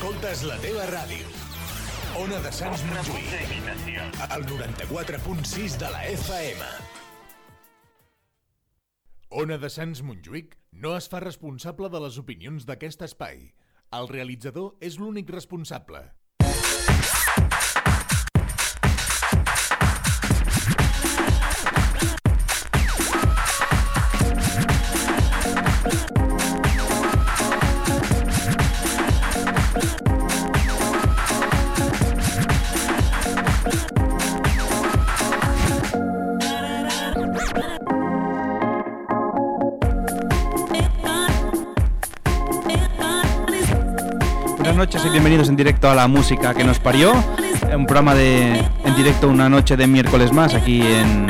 escoltes la teva ràdio. Ona de Sants Montjuïc. El 94.6 de la FM. Ona de Sants Montjuïc no es fa responsable de les opinions d'aquest espai. El realitzador és l'únic responsable. Noches y bienvenidos en directo a la música que nos parió. Un programa de en directo una noche de miércoles más aquí en,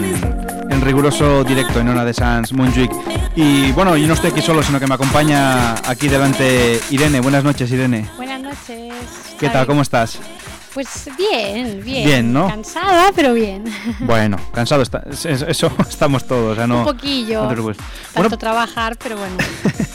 en riguroso directo en Ona de Sans Montjuic. Y bueno, yo no estoy aquí solo, sino que me acompaña aquí delante Irene. Buenas noches, Irene. Buenas noches. ¿Qué tal? ¿Cómo estás? Pues bien, bien. Bien, ¿no? Cansada, pero bien. Bueno, cansado está, es- es- eso estamos todos, o sea, no. Un poquillo. no. Tanto Bueno, trabajar, pero bueno.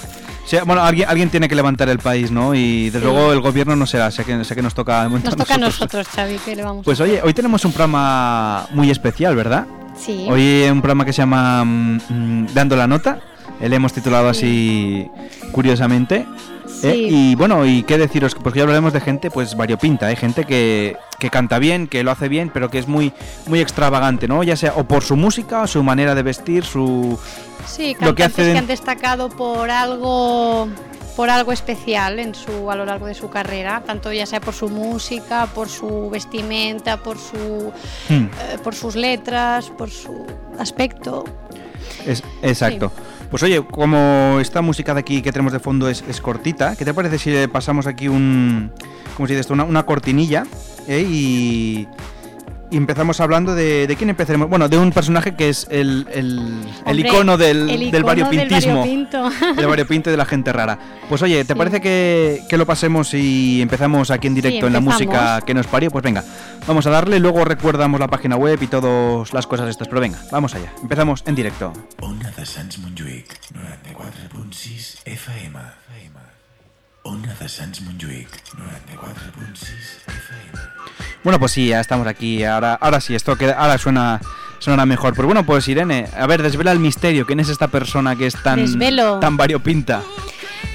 sí, bueno, alguien, alguien tiene que levantar el país, ¿no? Y desde Sí. luego el gobierno no será, sé que, sé que nos toca Nos toca a nosotros, Xavi, que le vamos Pues oye, hoy tenemos un programa muy especial, ¿verdad? Sí. Hoy un programa que se llama mm, mm, Dando la Nota. Le hemos titulado así curiosamente. Sí. ¿eh? Y bueno, y qué deciros, porque hoy hablaremos de gente pues variopinta, ¿eh? gente que, que canta bien, que lo hace bien, pero que es muy, muy extravagante, ¿no? Ya sea o por su música, o su manera de vestir, su... Sí, lo que hace- que han destacado por algo por algo especial en su a lo largo de su carrera, tanto ya sea por su música, por su vestimenta, por su Hmm, eh, por sus letras, por su aspecto. es, exacto. Pues oye, como esta música de aquí que tenemos de fondo es, cortita, ¿qué te parece si pasamos aquí un... ¿Cómo se dice esto? Una, una cortinilla, ¿eh? Y... y empezamos hablando de, de quién empezaremos. Bueno, de un personaje que es el, el, el icono del, el del variopintismo. variopinto. del variopinto y de la gente rara. Pues oye, ¿te Sí. parece que, que lo pasemos y empezamos aquí en Sí, directo en la música que nos parió? Pues venga, vamos a darle, luego recuerdamos la página web y todas las cosas estas. Pero venga, vamos allá. Empezamos en directo. Ona de Sants Montjuïc, 94.6 FM. Ona de Sants Montjuïc, 94.6 FM. Bueno, pues sí, ya estamos aquí. Ahora, ahora sí, esto queda, ahora suena, suena mejor. Pero bueno, pues Irene, a ver, desvela el misterio. ¿Quién es esta persona que es tan, Desvelo. tan variopinta?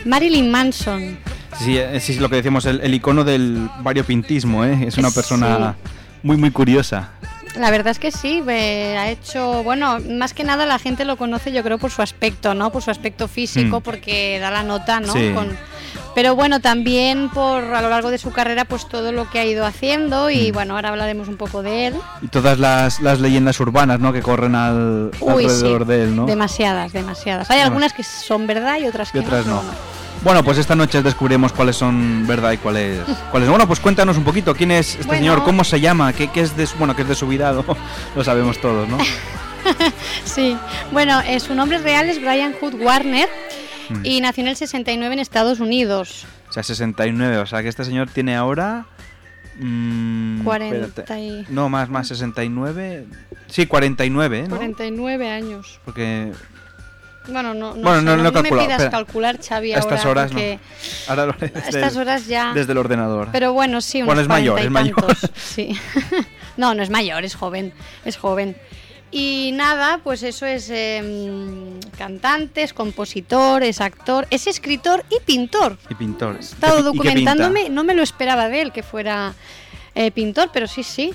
Marilyn Manson. Sí, eh, sí, lo que decíamos, el, el icono del variopintismo, ¿eh? Es una Sí. persona muy, muy curiosa. La verdad es que sí, eh, ha hecho, bueno, más que nada la gente lo conoce yo creo por su aspecto, ¿no? Por su aspecto físico, Mm. porque da la nota, ¿no? Sí. Con- pero bueno, también por a lo largo de su carrera, pues todo lo que ha ido haciendo y Mm. bueno, ahora hablaremos un poco de él. Y todas las, las leyendas urbanas, ¿no? Que corren al, Uy, alrededor sí, de él, ¿no? Demasiadas, demasiadas. Hay Bueno. algunas que son verdad y otras que Y otras no. Bueno, pues esta noche descubriremos cuáles son verdad y cuáles, cuáles no. Bueno, pues cuéntanos un poquito quién es este Bueno. señor, cómo se llama, qué, qué es de su, bueno, qué es de su vida, ¿no? lo sabemos todos, ¿no? Sí, bueno, eh, su nombre real es Brian Hood Warner Mm. y nació en el 69 en Estados Unidos. O sea, 69, o sea que este señor tiene ahora... mm, 40 espérate. y- No, más, más, 69... Sí, 49, ¿eh? ¿no? 49 años. Porque Bueno, no, no, Bueno, sé, no- no he me pidas espera. calcular, Xavi, A estas ahora, horas no. porque ahora lo estas horas ya... desde el ordenador. Pero bueno, sí, unos Bueno, es mayor, 40 y es mayor. Sí. no, no es mayor, es joven, es joven. Y nada, pues eso es eh, cantante, es compositor, es actor, es escritor y pintor. Y pintor. He estado documentándome, no me lo esperaba de él que fuera eh, pintor, pero sí, sí.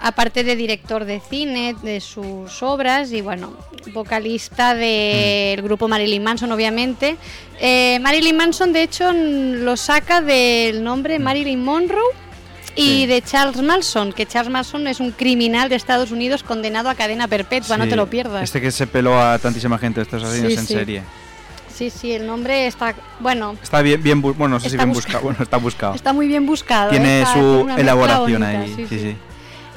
Aparte de director de cine, de sus obras y bueno, vocalista del grupo Marilyn Manson, obviamente. Eh, Marilyn Manson, de hecho, lo saca del nombre Marilyn Monroe y Sí. de Charles Manson, que Charles Manson es un criminal de Estados Unidos condenado a cadena perpetua, no te lo pierdas. Este que se peló a tantísima gente, estos asesinos Sí, en sí. serie. Sí, sí, el nombre está, bueno, Está bien, bien bu- bueno, no sé si Está bien busca- buscado, bueno, está buscado. está muy bien buscado. ¿eh? Tiene Está- su elaboración bonita, ahí, sí, sí.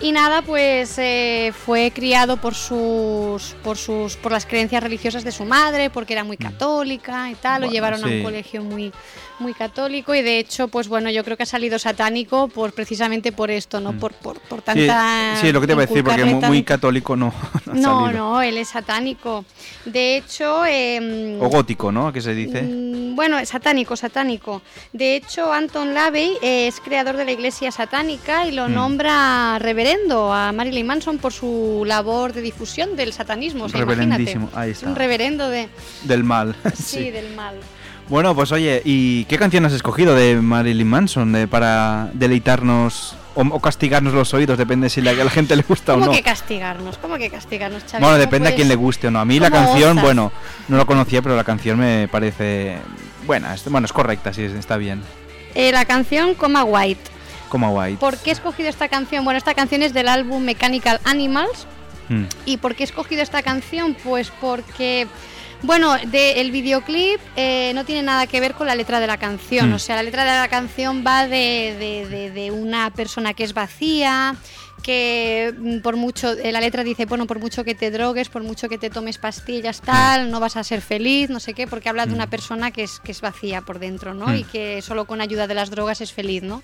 Y nada, pues eh, fue criado por sus, por sus, por las creencias religiosas de su madre, porque era muy católica y tal. lo llevaron a un colegio muy, muy católico y de hecho, pues bueno, yo creo que ha salido satánico por precisamente por esto, ¿no? Por, por, por Sí, tanta. sí, lo que te iba a decir, porque muy, muy católico no, no No, él es satánico. De hecho, em, O gótico, ¿no? ¿Qué se dice? Mm, Bueno, satánico, satánico. De hecho, Anton LaVey eh, es creador de la Iglesia Satánica y lo Mm. nombra reverendo a Marilyn Manson por su labor de difusión del satanismo. o sea, imagínate. Reverendísimo, ahí está. Un reverendo de, Del mal. sí, del mal. Bueno, pues oye, ¿y qué canción has escogido de Marilyn Manson de- para deleitarnos o, o castigarnos los oídos? Depende si la, a la gente le gusta o ¿Cómo no. que castigarnos? ¿Cómo que castigarnos, Xavi? Bueno, ¿Cómo depende a quién le guste o no. A mí la ¿Cómo canción, osas? bueno, no lo conocía, pero la canción me parece buena. es- bueno, es correcta, sí, está bien. Eh, la canción Coma White. Como White. ¿Por qué he escogido esta canción? Bueno, esta canción es del álbum Mechanical Animals. Mm. ¿Y por qué he escogido esta canción? Pues porque, bueno, de- el videoclip eh, no tiene nada que ver con la letra de la canción. Mm. O sea, la letra de la canción va de, de- de- de una persona que es vacía, que mm, por mucho, eh, la letra dice, bueno, por mucho que te drogues, por mucho que te tomes pastillas, tal, no vas a ser feliz, no sé qué, porque habla de una persona que es, que es vacía por dentro, ¿no? Mm. Y que solo con ayuda de las drogas es feliz, ¿no?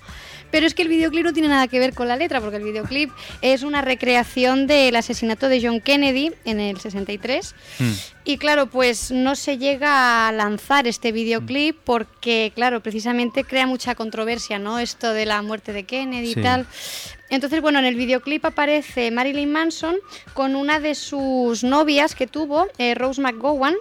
Pero es que el videoclip no tiene nada que ver con la letra, porque el videoclip es una recreación del asesinato de John Kennedy en el 63. Mm. Y claro, pues no se llega a lanzar este videoclip porque, claro, precisamente crea mucha controversia, ¿no? Esto de la muerte de Kennedy Sí. y tal. Entonces, bueno, en el videoclip aparece Marilyn Manson con una de sus novias que tuvo, eh, Rose McGowan,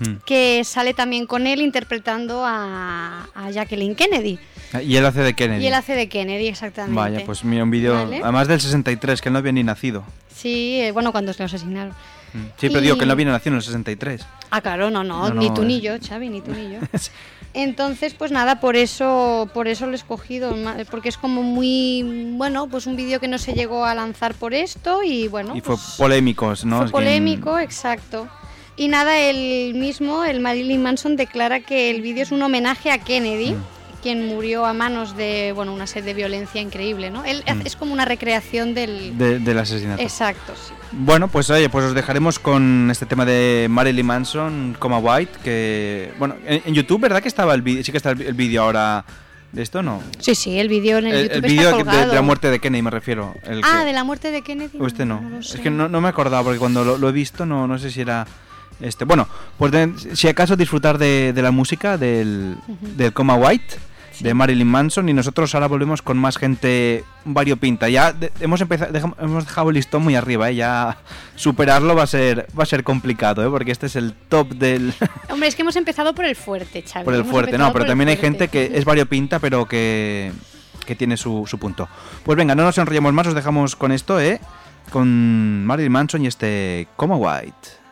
Mm. que sale también con él interpretando a, a Jacqueline Kennedy. Y él hace de Kennedy. Y él hace de Kennedy, exactamente. Vaya, pues mira, un vídeo, Vale. además del 63, que él no había ni nacido. Sí, eh, bueno, cuando se lo asesinaron. Mm. Sí, pero digo que él no Y- había nacido en el 63. Ah, claro, no, no, No, ni no, tú es- ni yo, Xavi, ni tú ni yo. Entonces, pues nada, por eso, por eso lo he escogido, porque es como muy, bueno, pues un vídeo que no se llegó a lanzar por esto y bueno, y fue pues, polémico, ¿no? fue polémico, exacto. Y nada, él mismo, el Marilyn Manson, declara que el vídeo es un homenaje a Kennedy, Mm. Quien murió a manos de, bueno, una sed de violencia increíble, ¿no? Él Mm. es como una recreación del... de- del asesinato. Exacto, sí. Bueno, pues oye, pues os dejaremos con este tema de Marilyn Manson, Coma White, que bueno, en, en YouTube, ¿verdad que estaba el vídeo? Sí que está el, vídeo ahora de esto, ¿no? Sí, sí, el vídeo en el, El, YouTube el vídeo de, de la muerte de Kennedy me refiero. El Ah, que- de la muerte de Kennedy. o este no. lo es que no, no me acordaba porque cuando lo, lo he visto no, no sé si era este. Bueno, pues de- si acaso disfrutar de, de la música del, Ujú. del Coma White de Marilyn Manson y nosotros ahora volvemos con más gente variopinta. Ya de- hemos empezado hemos dejado el listón muy arriba, ¿eh? ya superarlo va a ser va a ser complicado, ¿eh? porque este es el top del Hombre, es que hemos empezado por el fuerte, Xavi. por el hemos fuerte, no, pero también hay gente que es variopinta, pero que, que tiene su, su punto. Pues venga, no nos enrollemos más, os dejamos con esto, ¿eh? Con Marilyn Manson y este Como White.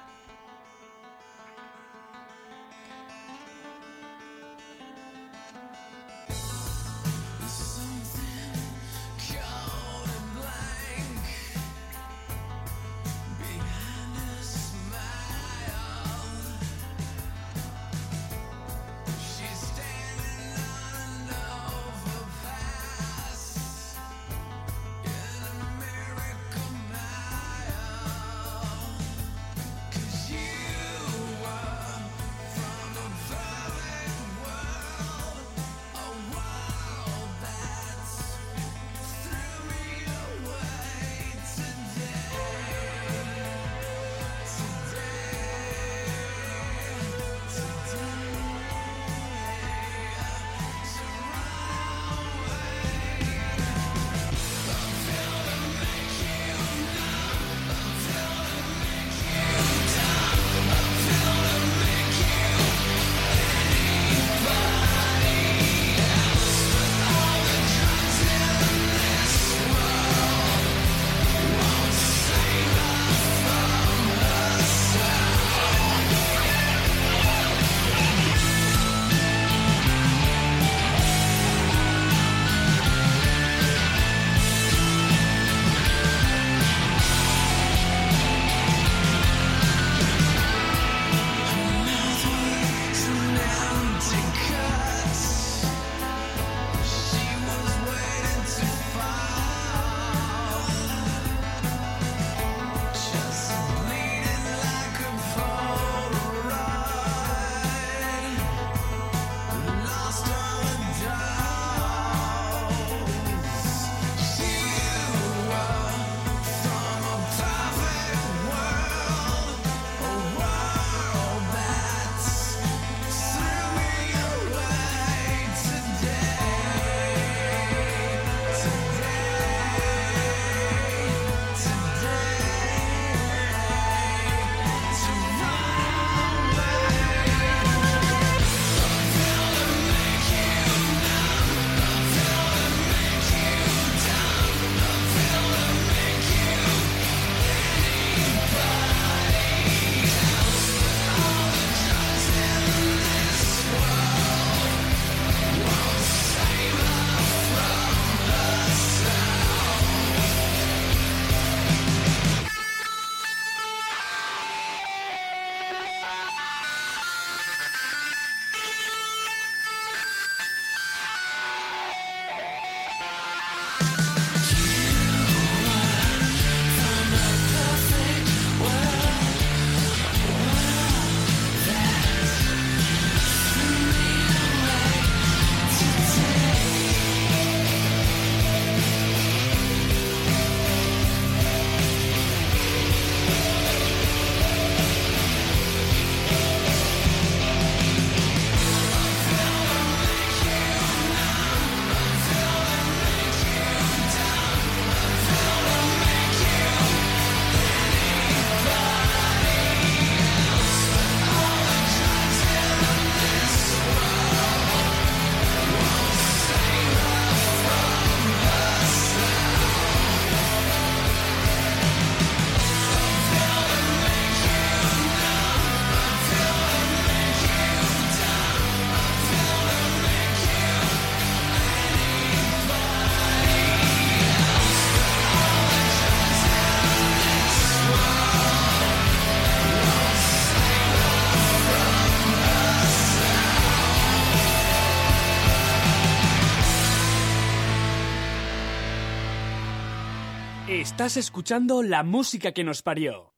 Estás escuchando la música que nos parió.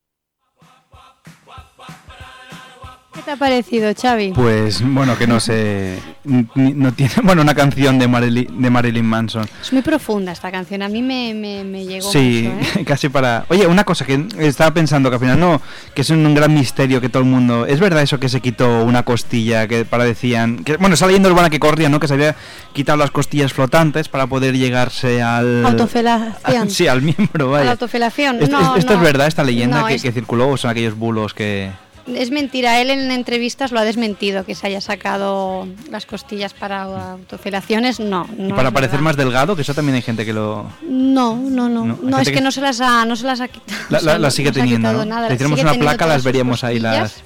Te ha parecido, Xavi? Pues bueno, que no sé. No tiene. Bueno, una canción de Marilyn, de Marilyn Manson. Es muy profunda esta canción, a mí me, me, me llegó Sí, mucho, ¿eh? casi para. Oye, una cosa que estaba pensando que al final no, que es un gran misterio que todo el mundo. ¿Es verdad eso que se quitó una costilla que para decían. Que, bueno, esa leyenda urbana que corría, ¿no? Que se había quitado las costillas flotantes para poder llegarse al. Autofelación. Sí, al miembro, A vaya. la autofelación. ¿Esto, no, esto no. es verdad, esta leyenda No, que, es, que circuló o son aquellos bulos que. Es mentira. Él en entrevistas lo ha desmentido, que se haya sacado las costillas para autofelaciones. No, no. y para parecer verdad. más delgado, que eso también hay gente que lo. No, no, no. No, es que que- no se las ha, no se las ha quitado. La- sigue no teniendo, ¿no? nada. Le hiciéramos una placa, las veríamos ahí, las-.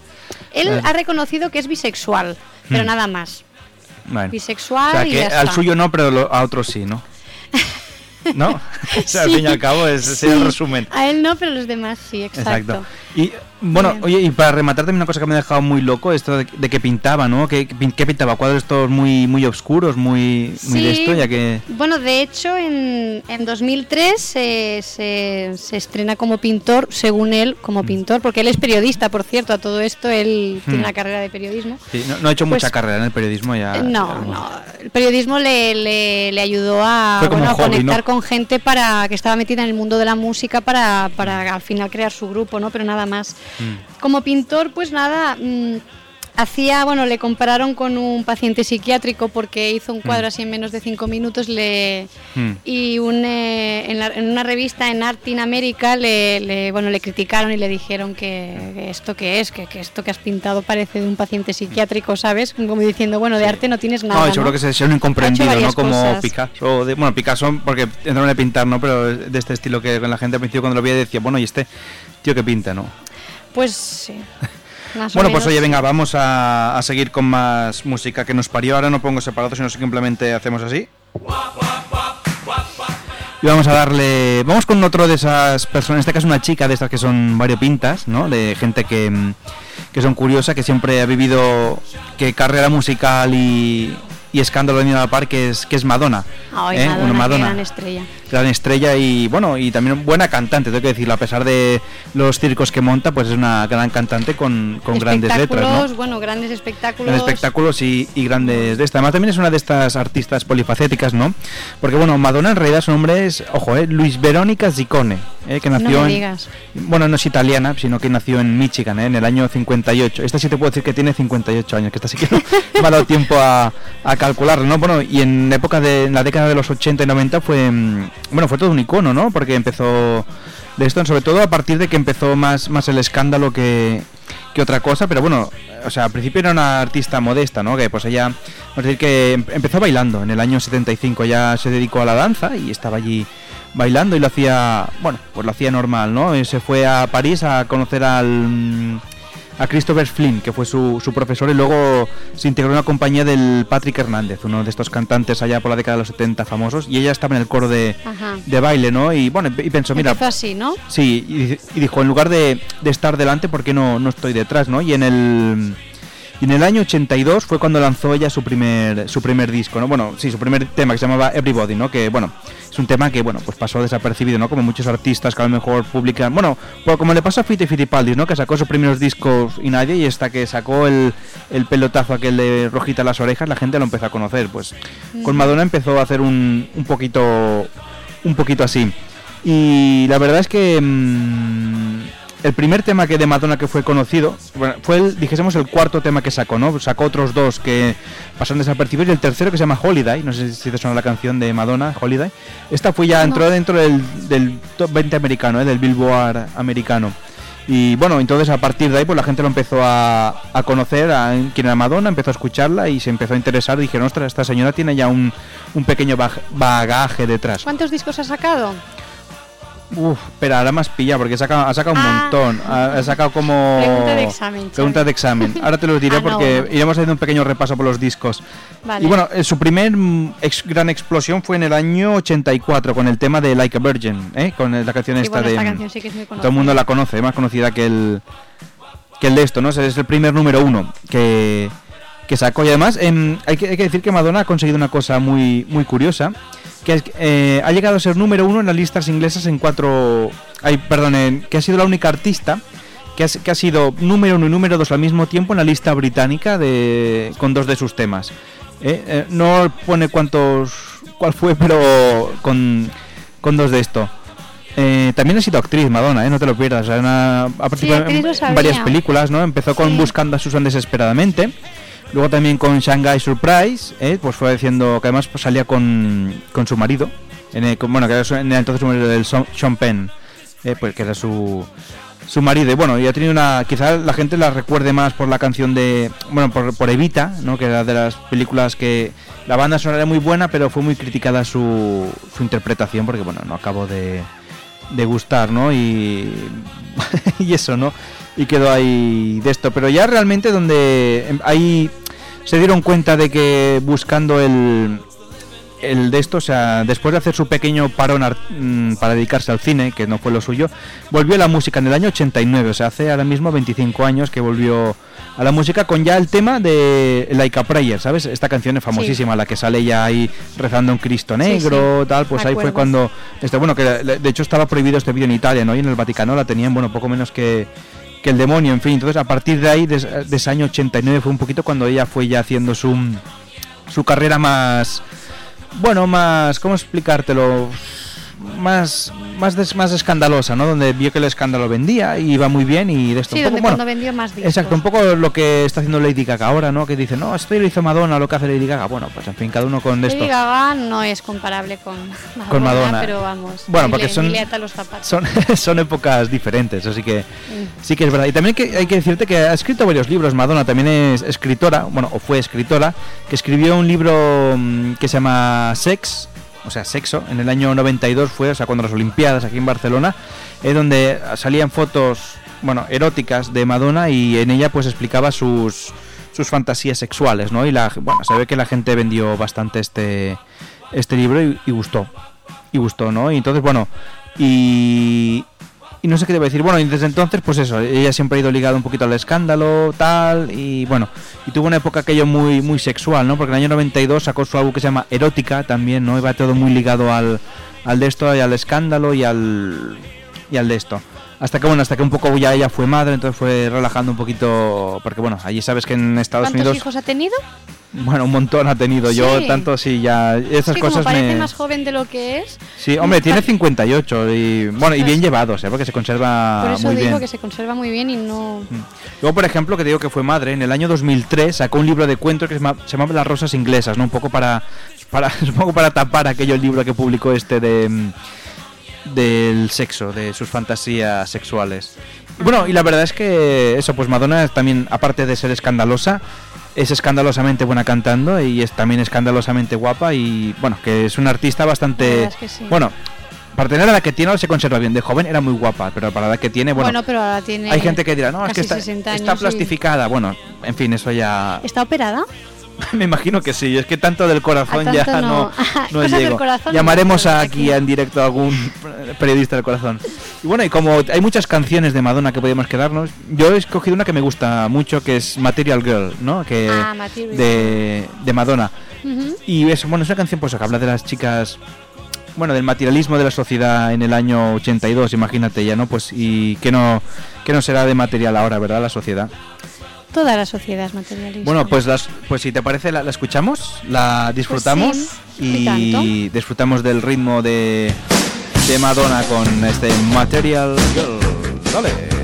Él las- ha reconocido que es bisexual, pero Hmm. nada más. Bueno. Bisexual O sea, y que al suyo no, pero lo- a otros sí, ¿no? ¿No? O sea, al Sí, fin y al cabo, ese es el sí. resumen. A él no, pero los demás sí, exacto. Exacto. Y bueno, Bien. oye, y para rematar también una cosa que me ha dejado muy loco, esto de, de que pintaba, ¿no? Que, que pin- que pintaba cuadros estos muy muy oscuros, muy muy de esto, ya que Bueno, de hecho, en, en 2003 se, se, se estrena como pintor, según él, Mm. como pintor, porque él es periodista, por cierto, a todo esto él tiene Hmm. una carrera de periodismo. sí, no, no ha hecho Pues- mucha carrera en el periodismo ya. No, ya- no. El periodismo le, le, le ayudó a, bueno, a hobby, conectar ¿no? con gente para que estaba metida en el mundo de la música para, para al final crear su grupo, ¿no? Pero nada más. Mm. Como pintor, pues nada. mm, Hacía, bueno, le compararon con un paciente psiquiátrico porque hizo un cuadro así en menos de cinco minutos le, Mm. y un, eh, en, la- en una revista en Art in America le, le- bueno, le criticaron y le dijeron que, que esto que es, que, que esto que has pintado parece de un paciente psiquiátrico, ¿sabes? Como diciendo, bueno, de arte no tienes nada. No, y seguro ¿no? que es un incomprendido, ¿no? Como cosas. Picasso. de- bueno, Picasso, porque entraron a pintar, ¿no? Pero de este estilo que la gente al principio cuando lo veía decía, bueno, y este tío que pinta, ¿no? Pues sí. Más o Bueno, pues oye, venga, vamos a, a seguir con más música que nos parió. Ahora no pongo separado, sino simplemente hacemos así. Y vamos a darle. Vamos con otro de esas personas, en este caso una chica de estas que son variopintas, ¿no? De gente que, que son curiosa, que siempre ha vivido que carrera musical y, y escándalo de a la par, que es, que es Madonna. Ay, ¿eh? Madonna, Una Madonna gran estrella. gran estrella y bueno y también buena cantante tengo que decirlo a pesar de los circos que monta pues es una gran cantante con, con grandes letras ¿no? bueno, grandes espectáculos. Grandes espectáculos y, y grandes de esta además también es una de estas artistas polifacéticas no porque bueno Madonna en realidad su nombre es ojo eh, Luis Verónica Ziccone eh, que No nació me en digas. bueno no es italiana sino que nació en Michigan eh, en el año 58 esta sí te puedo decir que tiene 58 años que esta sí que no me ha dado tiempo a, a calcularlo no bueno y en época de en la década de los 80 y 90 fue mm, bueno fue todo un icono no porque empezó de esto sobre todo a partir de que empezó más más el escándalo que que otra cosa, pero bueno, o sea, al principio era una artista modesta, ¿no? Que pues ella, vamos decir que em- empezó bailando en el año 75, ya se dedicó a la danza y estaba allí bailando y lo hacía, bueno, pues lo hacía normal, ¿no? Y se fue a París a conocer al mm, a Christopher Flynn, que fue su, su profesor, y luego se integró en la compañía del Patrick Hernández, uno de estos cantantes allá por la década de los 70 famosos, y ella estaba en el coro de, de baile, ¿no? Y bueno, y pensó, mira, Empezó así, ¿no? Sí, y, y dijo, en lugar de, de estar delante, ¿por qué no, no estoy detrás, no? Y en el... Y en el año 82 fue cuando lanzó ella su primer su primer disco, ¿no? Bueno, sí, su primer tema que se llamaba Everybody, ¿no? Que bueno, es un tema que bueno, pues pasó desapercibido, ¿no? Como muchos artistas que a lo mejor publican, bueno, pues como le pasó a Fiti Fitipaldi, ¿no? Que sacó sus primeros discos y nadie y hasta que sacó el, el pelotazo aquel de rojita las orejas, la gente lo empezó a conocer, pues con Madonna empezó a hacer un, un poquito un poquito así. Y la verdad es que mm, el primer tema que de Madonna que fue conocido, bueno, fue el, dijésemos, el cuarto tema que sacó, ¿no? Sacó otros dos que pasaron desapercibidos y el tercero que se llama Holiday, no sé si te suena la canción de Madonna, Holiday. Esta fue ya, entró dentro del, del top 20 americano, ¿eh? del Billboard americano. Y bueno, entonces a partir de ahí pues la gente lo empezó a, a conocer, a quién era Madonna, empezó a escucharla y se empezó a interesar. Dijeron, ostras, esta señora tiene ya un, un pequeño bagaje detrás. ¿Cuántos discos ha sacado? Uf, pero ahora más pilla porque ha sacado, ha sacado un Ah. montón. Ha, ha sacado como. Pregunta de examen. Pregunta de examen. Ahora te los diré Ah, no, porque bueno. iremos haciendo un pequeño repaso por los discos. Vale. Y bueno, eh, su primer mm, ex- gran explosión fue en el año 84 con el tema de Like a Virgin, ¿eh? con la canción esta bueno, de. esta mm, canción sí que es muy todo el mundo la conoce, más conocida que el que el de esto, ¿no? Es el primer número uno que, que sacó. Y además, em, hay, que, hay que decir que Madonna ha conseguido una cosa muy, muy curiosa. que es- eh, ha llegado a ser número uno en las listas inglesas en cuatro... Ay, perdón, en- que ha sido la única artista que ha, que ha sido número uno y número dos al mismo tiempo en la lista británica de, con dos de sus temas. Eh, eh, no pone cuántos cuál fue, pero con, con dos de esto. Eh, también ha sido actriz Madonna, ¿eh? no te lo pierdas. una- ha participado en, varias películas, ¿no? Empezó con Sí. Buscando a Susan desesperadamente. Luego también con Shanghai Surprise, ¿eh? pues fue diciendo que además pues, salía con, con su marido. En el- con- bueno, que era en el entonces su del Sean Penn, ¿eh? pues que era su, su marido. Y bueno, y ha tenido una. Quizá la gente la recuerde más por la canción de. Bueno, por, por Evita, ¿no? Que era de las películas que. La banda sonora era muy buena, pero fue muy criticada su, su interpretación, porque bueno, no acabó de, de gustar, ¿no? Y. y eso, ¿no? Y quedó ahí de esto. Pero ya realmente donde. em, Ahí se dieron cuenta de que buscando el el de esto, o sea, después de hacer su pequeño parón ar- mm, para dedicarse al cine, que no fue lo suyo, volvió a la música en el año 89, o sea, hace ahora mismo 25 años que volvió a la música con ya el tema de Like a Prayer, ¿sabes? Esta canción es famosísima, la que sale ya ahí rezando un Cristo negro, sí, tal, pues ahí fue cuando, este, bueno, que de de hecho estaba prohibido este vídeo en Italia, ¿no? Y en el Vaticano la tenían, bueno, poco menos que el demonio, en fin, entonces a partir de ahí, de, de ese año 89 fue un poquito cuando ella fue ya haciendo su, su carrera más, bueno, más, ¿cómo explicártelo? Más, más, des- más escandalosa, ¿no? Donde vio que el escándalo vendía y iba muy bien y de esto Sí, un poco, donde bueno, cuando vendió más discos. Exacto, un poco lo que está haciendo Lady Gaga ahora, ¿no? Que dice, no, esto lo hizo Madonna, lo que hace Lady Gaga. Bueno, pues en fin, cada uno con esto. Lady Gaga no es comparable con Madonna, Con Madonna. pero vamos. Bueno, porque le- los. Son, son épocas diferentes, así que Mm. sí que es verdad. Y también que hay que decirte que ha escrito varios libros. Madonna también es escritora, bueno, o fue escritora, que escribió un libro mm, que se llama Sex, o sea, Sexo, en el año 92 fue, o sea, cuando las Olimpiadas aquí en Barcelona, eh, donde salían fotos, bueno, eróticas de Madonna y en ella pues explicaba sus sus fantasías sexuales, ¿no? Y la, bueno, se ve que la gente vendió bastante este este libro y, y gustó. Y gustó, ¿no? Y entonces, bueno, y, y no sé qué debo decir. Bueno, y desde entonces, pues eso, ella siempre ha ido ligada un poquito al escándalo, tal, y bueno, y tuvo una época aquello muy muy sexual, ¿no? Porque en el año 92 sacó su álbum que se llama Erótica también, ¿no? Iba todo muy ligado al, al de esto y al escándalo y al, y al de esto. Hasta que, bueno, hasta que un poco ya ella fue madre, entonces fue relajando un poquito, porque bueno, allí sabes que en Estados ¿Cuántos Unidos, hijos ha tenido? bueno, un montón ha tenido. Yo Sí. tanto sí, ya, Es esas que como cosas parece me... más joven de lo que es, Sí, hombre, tiene 58 y bueno, y bien llevados, ¿eh? porque se conserva por eso muy digo bien. que se conserva muy bien y no... Luego, por ejemplo, que digo que fue madre, en el año 2003 sacó un libro de cuentos que se, llama- se llamaba Las rosas inglesas, ¿no? Un poco para, para, supongo para tapar aquello libro que publicó este de mm, del sexo, de sus fantasías sexuales. Y bueno, y la verdad es que eso, pues Madonna también, aparte de ser escandalosa, es escandalosamente buena cantando y es también escandalosamente guapa y bueno, que es una artista La bastante... verdad es que sí. Bueno, para tener la edad que tiene ahora se conserva bien. De joven era muy guapa, pero para la que tiene, bueno, Bueno, pero ahora tiene... hay gente que dirá, no, es que está, 60 está años y- plastificada. Bueno, en fin, eso ya... ¿Está operada? Me imagino que sí, es que tanto del corazón A ya no, llego. Llamaremos no, aquí en directo a algún periodista del corazón. Y bueno, y como hay muchas canciones de Madonna que podemos quedarnos, yo he escogido una que me gusta mucho, que es Material Girl, ¿no? Que Ah, de, de Madonna. Y es, bueno, es una canción pues, que habla de las chicas, bueno, del materialismo de la sociedad en el año 82, imagínate ya, ¿no? Pues, y que no, que no será de material ahora, ¿verdad? La sociedad. Toda la sociedad es materialista. Bueno, pues las, pues si te parece, la, la escuchamos, la disfrutamos Pues sí, y y disfrutamos del ritmo de, de Madonna con este Material Girl. Dale.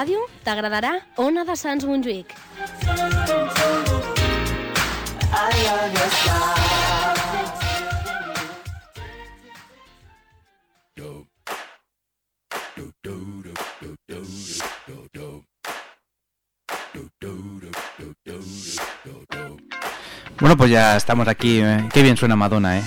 Ràdio, t'agradarà Ona de Sants Montjuïc. Bueno, pues ya estamos aquí. eh. Qué bien suena Madonna, ¿eh?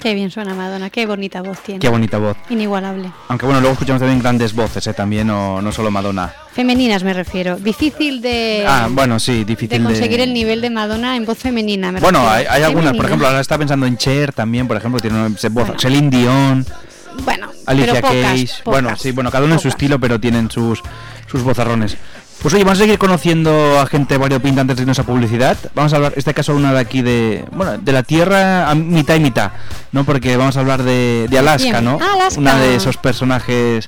Qué bien suena Madonna, qué bonita voz tiene. Qué bonita voz. Inigualable. Aunque bueno, luego escuchamos también grandes voces, ¿eh? También, no, no solo Madonna. Femeninas me refiero. Difícil de, Ah, bueno, sí, de difícil de... conseguir el nivel de Madonna en voz femenina. me Bueno, hay, hay algunas, por ejemplo, ahora está pensando en Cher también, por ejemplo, tiene una voz, Bueno. Celine Dion, Bueno, Alicia pero pocas, Keys, bueno, pocas, sí, bueno, cada uno en su pocas. estilo, pero tienen sus, sus vozarrones. Pues oye, vamos a seguir conociendo a gente variopinta antes de irnos a publicidad. Vamos a hablar, este caso, una de aquí de, bueno, de la Tierra a mitad y mitad, ¿no? Porque vamos a hablar de, de Alaska. ¿no? Alaska. Una de esos personajes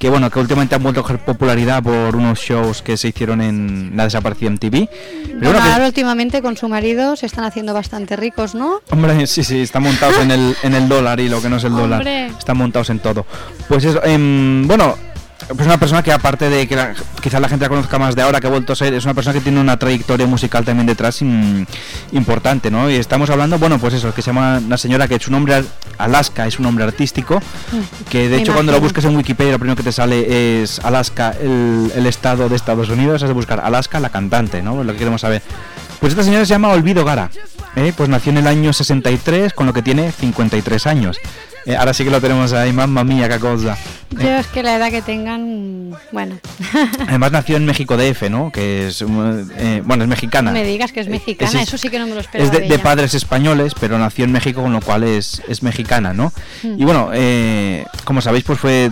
que, bueno, que últimamente han vuelto a coger popularidad por unos shows que se hicieron en la desaparecida MTV. Pero Bueno, bueno, que- ahora últimamente con su marido se están haciendo bastante ricos, ¿no? Hombre, sí, sí, están montados en el, en el dólar y lo que no es el dólar. Están montados en todo. Pues eso, em, bueno, pues una persona que aparte de que la- quizás la gente la conozca más de ahora, que ha vuelto a ser, es una persona que tiene una trayectoria musical también detrás im- importante, ¿no? Y estamos hablando, bueno, pues eso, que se llama una señora que su nombre, Alaska, es un nombre artístico, que de Me hecho cuando lo busques en Wikipedia lo primero que te sale es Alaska, el, el estado de Estados Unidos, has de buscar Alaska, la cantante, ¿no? Lo que queremos saber. Pues esta señora se llama Olvido Gara, ¿eh? pues nació en el año 63, con lo que tiene 53 años. Eh, ahora sí que lo tenemos ahí, mamma mía, qué cosa. Yo es que la edad que tengan, bueno, Además nació en México DF, ¿no? Que es, eh, bueno, es mexicana. me digas que es Eh, mexicana, es- eso sí que no me lo esperaba. Es de, de de padres españoles, pero nació en México, con lo cual es, es mexicana, ¿no? Hmm. Y bueno, eh, como sabéis, pues fue.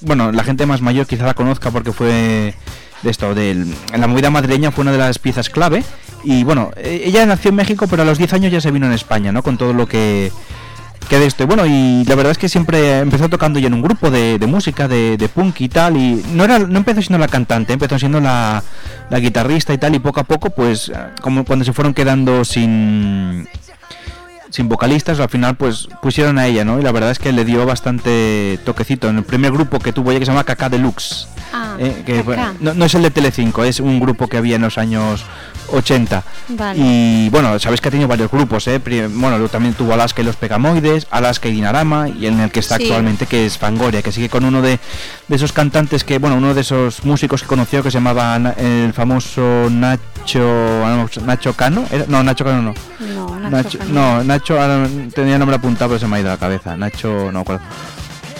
Bueno, la gente más mayor quizá la conozca porque fue de esto, en la movida madrileña fue una de las piezas clave. Y bueno, ella nació en México, pero a los 10 años ya se vino en España, ¿no? Con todo lo que. Que de esto, y bueno, y la verdad es que siempre empezó tocando ya en un grupo de, de música, de, de punk y tal, y no era no empezó siendo la cantante, empezó siendo la, la guitarrista y tal, y poco a poco, pues, como cuando se fueron quedando sin, sin vocalistas, al final pues pusieron a ella, ¿no? Y la verdad es que le dio bastante toquecito. En el primer grupo que tuvo ella que se llama Kaká Deluxe. Ah, eh, que no, no es el de Telecinco, es un grupo que había en los años 80. Vale. Y bueno, sabéis que ha tenido varios grupos, ¿eh? Bueno, luego también tuvo Alaska y los Pegamoides, Alaska y Dinarama, y en el que está Sí. actualmente, que es Fangoria, que sigue con uno de, de esos cantantes que, bueno, uno de esos músicos que conoció que se llamaba el famoso Nacho Nacho Cano, ¿Era? no, Nacho Cano no. No, Nacho Nacho, Cano. no, Nacho, ahora tenía nombre apuntado, pero se me ha ido a la cabeza. Nacho, no acuerdo.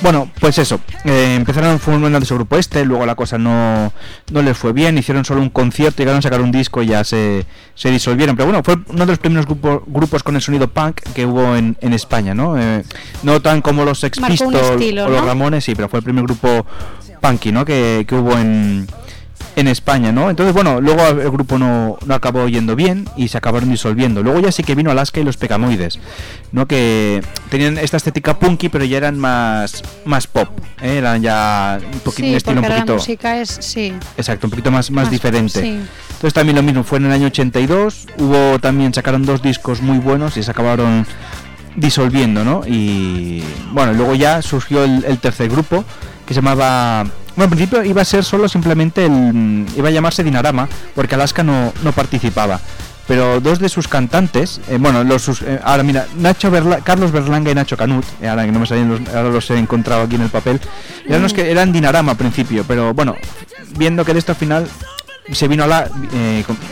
Bueno, pues eso, eh, empezaron formando su grupo este, luego la cosa no, no les fue bien, hicieron solo un concierto, llegaron a sacar un disco y ya se, se disolvieron. Pero bueno, fue uno de los primeros grupo- grupos con el sonido punk que hubo en, en España, ¿no? Eh, no tan como los Sex Pistols o los ¿no? Ramones, sí, pero fue el primer grupo punky, ¿no? Que, que hubo en, en España, ¿no? Entonces, bueno, luego el grupo no, no acabó yendo bien y se acabaron disolviendo. Luego ya sí que vino Alaska y los Pegamoides, ¿no? Que tenían esta estética punky, pero ya eran más, más pop, ¿eh? Eran ya un poquito Sí, estilo un poquito... la música es, sí, Exacto, un poquito más, más, Más- diferente. sí. Entonces también lo mismo, fue en el año 82, hubo también, sacaron dos discos muy buenos y se acabaron disolviendo, ¿no? Y bueno, luego ya surgió el, el tercer grupo que se llamaba... Bueno, al principio iba a ser solo simplemente el... iba a llamarse Dinarama, porque Alaska no, no participaba. Pero dos de sus cantantes, eh, bueno, los sus- eh, ahora mira, Nacho Carlos Berlanga y Nacho Canut, eh, ahora que no me salen los, ahora los he encontrado aquí en el papel, eran los que eran Dinarama al principio, pero bueno, viendo que de esto al final se vino a la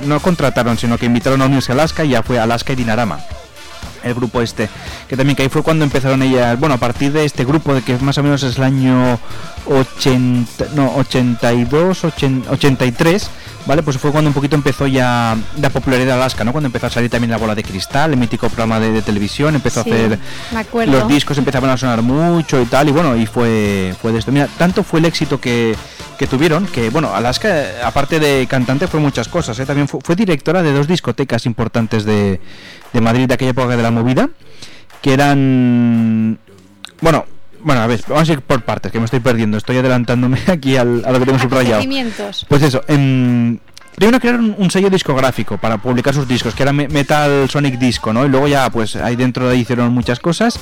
no contrataron sino que invitaron a unirse a Alaska y ya fue Alaska y Dinarama el grupo este que también que ahí fue cuando empezaron ellas bueno a partir de este grupo de que más o menos es el año 80 no 82 80 83 vale pues fue cuando un poquito empezó ya la popularidad de Alaska no cuando empezó a salir también la bola de cristal el mítico programa de, de televisión empezó Sí, a hacer los discos empezaban a sonar mucho y tal y bueno y fue fue de esto. Mira tanto fue el éxito que, que tuvieron que bueno Alaska aparte de cantante fue muchas cosas ¿eh? también fue, fue directora de dos discotecas importantes de, de Madrid de aquella época de la movida que eran bueno bueno a ver vamos a ir por partes que me estoy perdiendo estoy adelantándome aquí al- a lo que tengo subrayado pues eso, em, primero crearon un, sello discográfico para publicar sus discos, que era Me- Metal Sonic Disco, ¿no? Y luego ya, pues ahí dentro de ahí hicieron muchas cosas.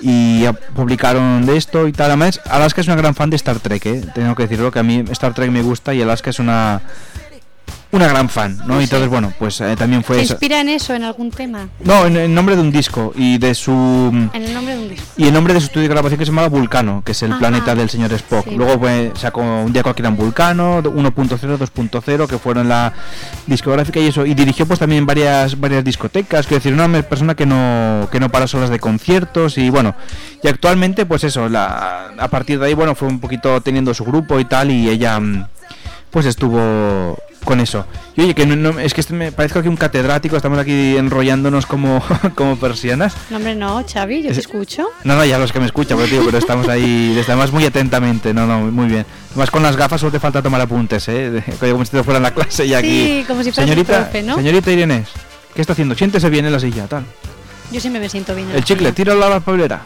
y ya publicaron de esto y tal. Además, Alaska es una gran fan de Star Trek, ¿eh? tengo que decirlo, que a mí Star Trek me gusta y Alaska es una una gran fan, ¿no? Y entonces, bueno, pues eh, también fue ¿Te eso. inspira en eso, en algún tema? No, en el nombre de un disco y de su En el nombre de un disco. y el nombre de su estudio de grabación que se llamaba Vulcano, que es el Ajá. planeta del señor Spock. Sí. Luego pues, sacó un día cualquiera en Vulcano, 1.0, 2.0, que fueron la discográfica y eso. Y dirigió pues también varias varias discotecas, quiero decir, una persona que no que no para solas de conciertos y bueno. Y actualmente pues eso, la, a partir de ahí bueno fue un poquito teniendo su grupo y tal y ella mm, pues estuvo con eso. Y oye, que no, no- es que este me parece que un catedrático, estamos aquí enrollándonos como, como persianas. No, hombre, no, Xavi, yo te Es- escucho. No, no, ya los que me escuchan, pero, tío, pero estamos ahí, desde además muy atentamente, no, no, muy bien. Además con las gafas solo te falta tomar apuntes, ¿eh? Como si te fuera en la clase y aquí. Sí, como si fueras el señorita, profe, ¿no? Señorita Irenés, ¿qué está haciendo? Siéntese bien en la silla, tal. Yo siempre me siento bien. en El la chicle, tíralo a la papelera.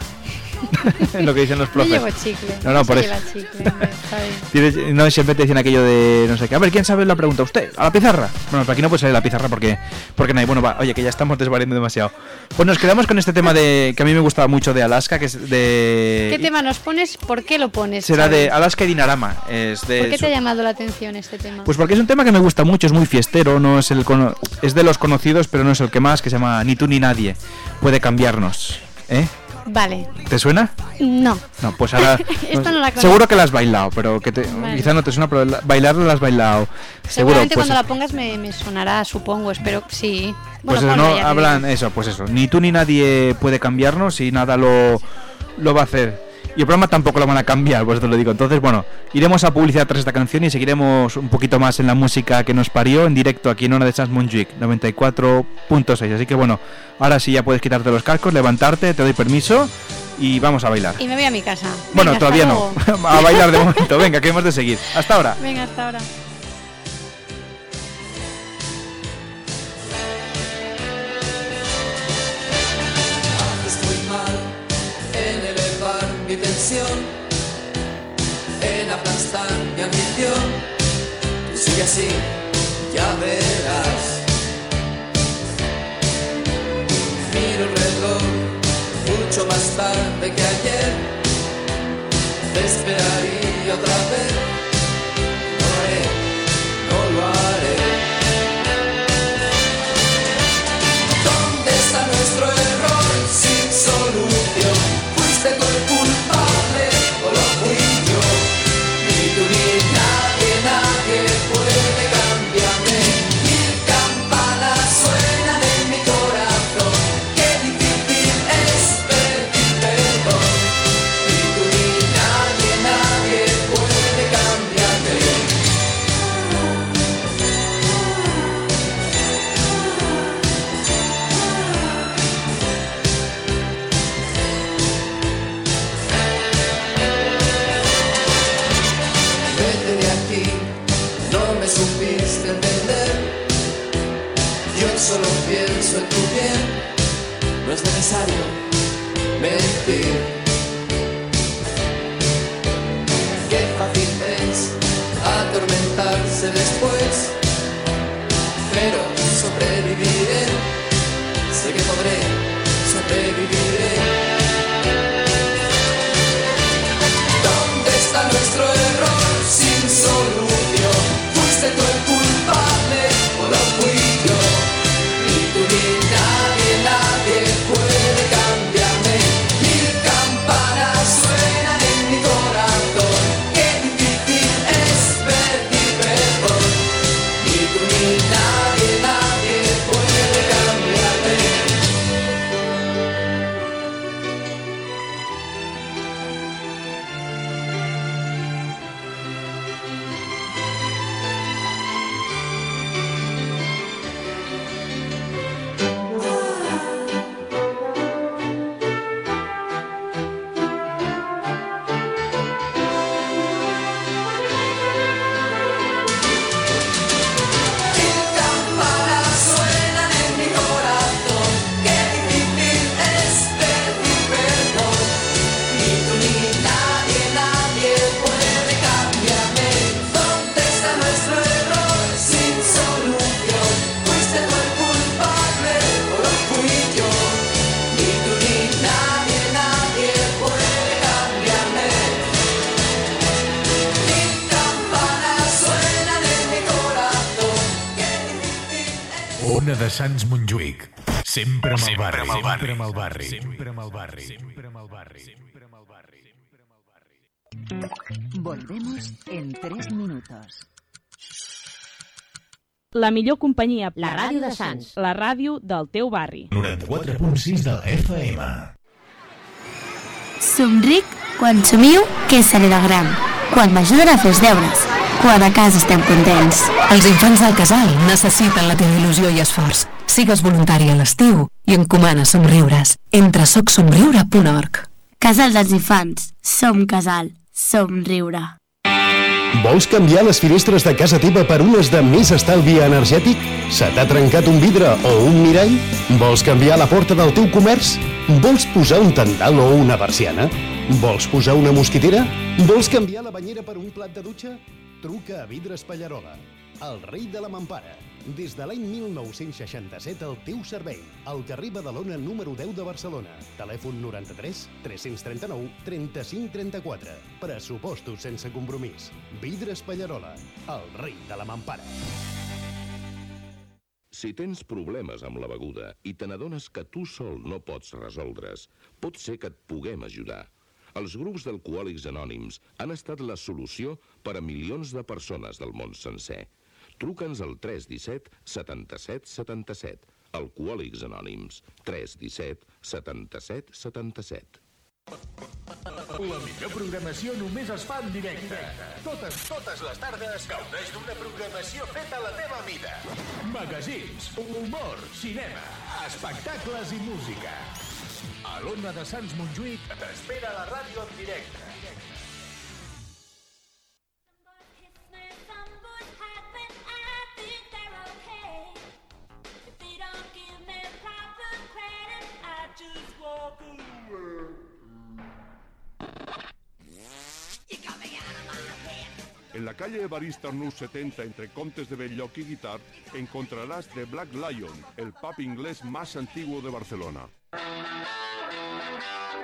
Es lo que dicen los profes. llevo chicle. No, no, por eso. chicle. Tienes- No, siempre te dicen aquello de no sé qué. A ver, ¿quién sabe la pregunta? ¿Usted? ¿A la pizarra? Bueno, pero aquí no puede salir la pizarra porque, porque no hay. Bueno, va, oye, que ya estamos desvariando demasiado. Pues nos quedamos con este tema de que a mí me gustaba mucho de Alaska, que es de. ¿Qué tema nos pones? ¿Por qué lo pones? Será Xavi? de Alaska y Dinarama. Es de ¿Por qué te ha llamado la atención este tema? Pues porque es un tema que me gusta mucho, es muy fiestero, no es el cono- es de los conocidos, pero no es el que más, que se llama Ni tú ni nadie puede cambiarnos. ¿Eh? Vale. ¿Te suena? No. No, pues ahora. No la seguro que la has bailado, pero que te, Vale. quizá no te suena, pero la- bailarla la has bailado. Seguro, Seguramente pues, cuando la pongas me, me sonará, supongo. Espero que sí. pues Bueno, eso, ponla, no hablan, eso, pues eso. Ni tú ni nadie puede cambiarnos y nada lo, lo va a hacer. Y el programa tampoco lo van a cambiar, pues te lo digo. Entonces, bueno, iremos a publicidad tras esta canción y seguiremos un poquito más en la música que nos parió en directo aquí en Ona de Sans Montjuic 94.6. Así que bueno, ahora sí ya puedes quitarte los cascos, levantarte, te doy permiso y vamos a bailar. Y me voy a mi casa. Bueno, Venga, todavía no. a bailar de momento. Venga, que hemos de seguir. Hasta ahora. Venga, hasta ahora. En aplastar mi ambición. Sigue así, ya verás. Miro el reloj mucho más tarde que ayer. Te esperaría otra vez. Amb el barri. Sempre amb el barri. Sempre amb el barri. Sempre amb el barri. Volvemos en tres minutos. La millor companyia. La ràdio de Sants. La ràdio del teu barri. 94.6 de la FM. Somric quan somiu que gran. Quan m'ajuden a fer els deures. Quan a casa estem contents. Els infants del casal necessiten la teva il·lusió i esforç. Sigues voluntari a l'estiu i encomana somriures. Entra a socsomriure.org. Casal dels infants. Som casal. Somriure. Vols canviar les finestres de casa teva per unes de més estalvi energètic? Se t'ha trencat un vidre o un mirall? Vols canviar la porta del teu comerç? Vols posar un tendal o una persiana? Vols posar una mosquitera? Vols canviar la banyera per un plat de dutxa? Truca a Vidres Pallarola, el rei de la mampara. Des de l'any 1967 al teu servei. Al carrer Badalona número 10 de Barcelona. Telèfon 93 339 35 34. Pressupostos sense compromís. Vidres Pallarola, el rei de la mampara. Si tens problemes amb la beguda i te n'adones que tu sol no pots resoldre's, pot ser que et puguem ajudar. Els grups d'alcohòlics anònims han estat la solució per a milions de persones del món sencer. Truca'ns al 317 77 77. Alcohòlics Anònims. 317 77 77. La millor programació només es fa en directe. Totes, totes les tardes gaudeix d'una programació feta a la teva mida. Magazins, humor, cinema, espectacles i música. A l'Ona de Sants Montjuïc t'espera la ràdio en directe. En la calle Evarista Arnús 70 entre Contes de Belloc y Guitar encontrarás The Black Lion, el pub inglés más antiguo de Barcelona.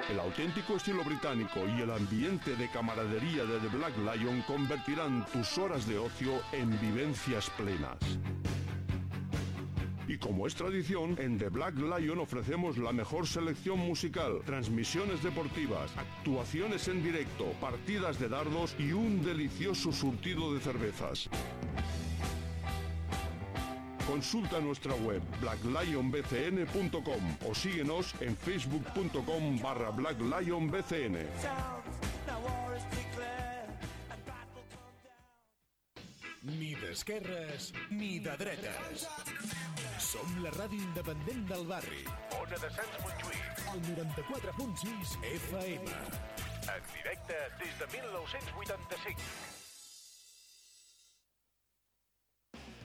El auténtico estilo británico y el ambiente de camaradería de The Black Lion convertirán tus horas de ocio en vivencias plenas. Y como es tradición, en The Black Lion ofrecemos la mejor selección musical, transmisiones deportivas, actuaciones en directo, partidas de dardos y un delicioso surtido de cervezas. Consulta nuestra web blacklionbcn.com o síguenos en facebook.com barra blacklionbcn. Ni d'esquerres ni de. Som la ràdio independent del barri. Ona de Sants Montjuïc. El 94.6 FM. En directe des de 1985.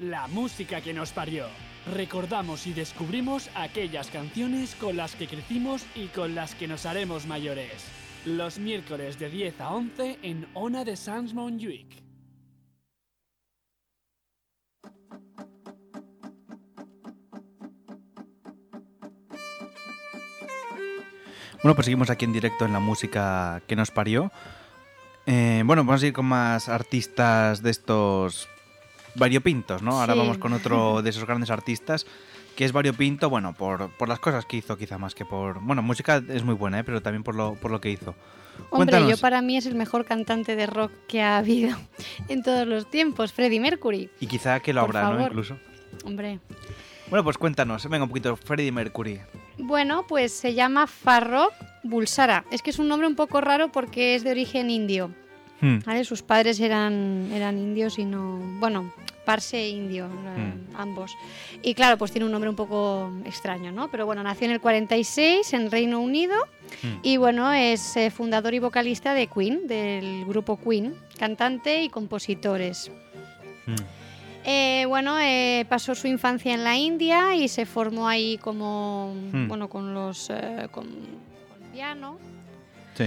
La música que nos parió. Recordamos y descubrimos aquellas canciones con las que crecimos y con las que nos haremos mayores. Los miércoles de 10 a 11 en Ona de Sans Montjuïc. Bueno, pues seguimos aquí en directo en la música que nos parió. Eh, bueno, vamos a ir con más artistas de estos variopintos, ¿no? Ahora Sí. vamos con otro de esos grandes artistas que es variopinto, bueno, por, por las cosas que hizo quizá más que por... Bueno, música es muy buena, ¿eh? pero también por lo, por lo que hizo. Hombre, Cuéntanos. yo para mí es el mejor cantante de rock que ha habido en todos los tiempos, Freddie Mercury. Y quizá que lo Por habrá, ¿no? Incluso. Hombre. Bueno, pues cuéntanos, venga un poquito, Freddie Mercury. Bueno, pues se llama Farrokh Bulsara. Es que es un nombre un poco raro porque es de origen indio. Hmm. ¿vale? Sus padres eran, eran indios y no... Bueno, parse indio, eh, ambos. Y claro, pues tiene un nombre un poco extraño, ¿no? Pero bueno, nació en el 46 en Reino Unido y bueno, es eh, fundador y vocalista de Queen, del grupo Queen, cantante y compositores. Eh, bueno, eh, pasó su infancia en la India y se formó ahí como, Hmm. bueno, con los, eh, con, con piano, Sí.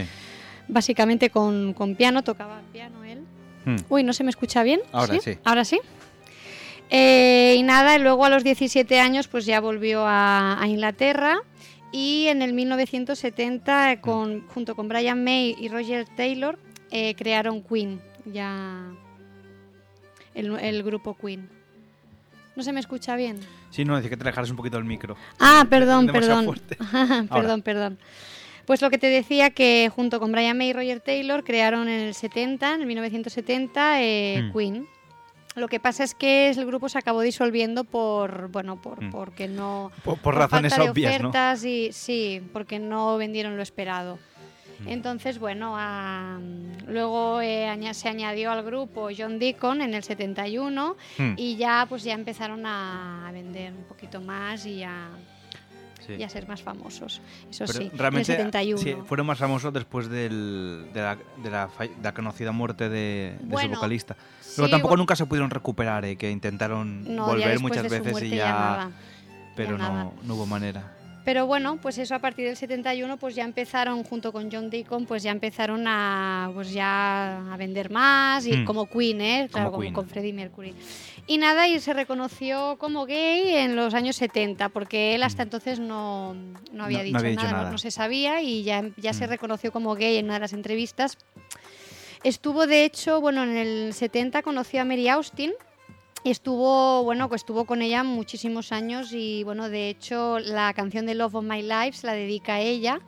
básicamente con, con piano, tocaba piano él. Hmm. Uy, ¿no se me escucha bien? Ahora sí. Ahora sí. Y nada, y luego a los 17 años pues ya volvió a, a Inglaterra y en el 1970 eh, con, junto con Brian May y Roger Taylor crearon Queen, ya el, el grupo Queen. ¿No se me escucha bien? Sí, no, decía que te alejaras un poquito del micro. Ah, perdón, perdón. perdón, perdón. Pues lo que te decía que junto con Brian May y Roger Taylor crearon en el 70, en el 1970, eh, Mm. Queen. Lo que pasa es que el grupo se acabó disolviendo por, bueno, por, Mm. porque no... Por- por razones falta de obvias, ¿no? ofertas y sí, porque no vendieron lo esperado. Mm. Entonces, bueno, ah, luego eh, aña- se añadió al grupo John Deacon en el 71 Mm. y ya pues ya empezaron a vender un poquito más y a, Sí. y a ser más famosos. Eso Pero sí, realmente en el 71. sí, fueron más famosos después del- de, la, de la de la conocida muerte de, de Bueno, su vocalista. sí, Pero tampoco nunca se pudieron recuperar, eh, que intentaron No, volver muchas veces y ya, ya nada, pero ya nada. no, no hubo manera. Pero bueno, pues eso a partir del 71 pues ya empezaron junto con John Deacon pues ya empezaron a pues ya a vender más y Hmm. como Queen, ¿eh? Claro, como, Queen. con Freddie Mercury. Y nada, y se reconoció como gay en los años 70 porque él hasta entonces no, no había Hmm. No- no dicho, había dicho nada, no- nada. No, se sabía y ya, ya se Hmm. reconoció como gay en una de las entrevistas. Estuvo de hecho, bueno, en el 70 conoció a Mary Austin, estuvo, bueno, pues estuvo con ella muchísimos años y bueno, de hecho la canción de Love of My Life se la dedica a ella.